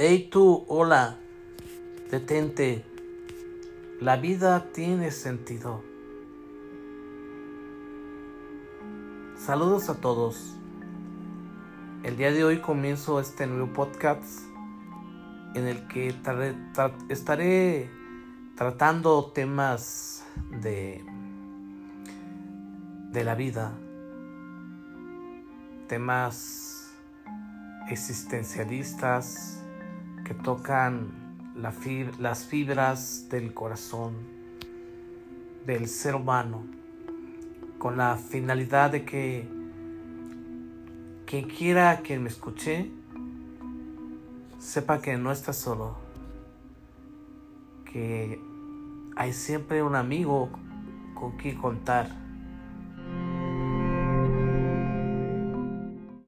Hey tú, hola, detente. La vida tiene sentido. Saludos a todos. El día de hoy comienzo este nuevo podcast en el que estaré tratando temas de, de la vida, temas existencialistas que tocan las fibras del corazón del ser humano con la finalidad de que quien quiera que me escuche sepa que no está solo, que hay siempre un amigo con quien contar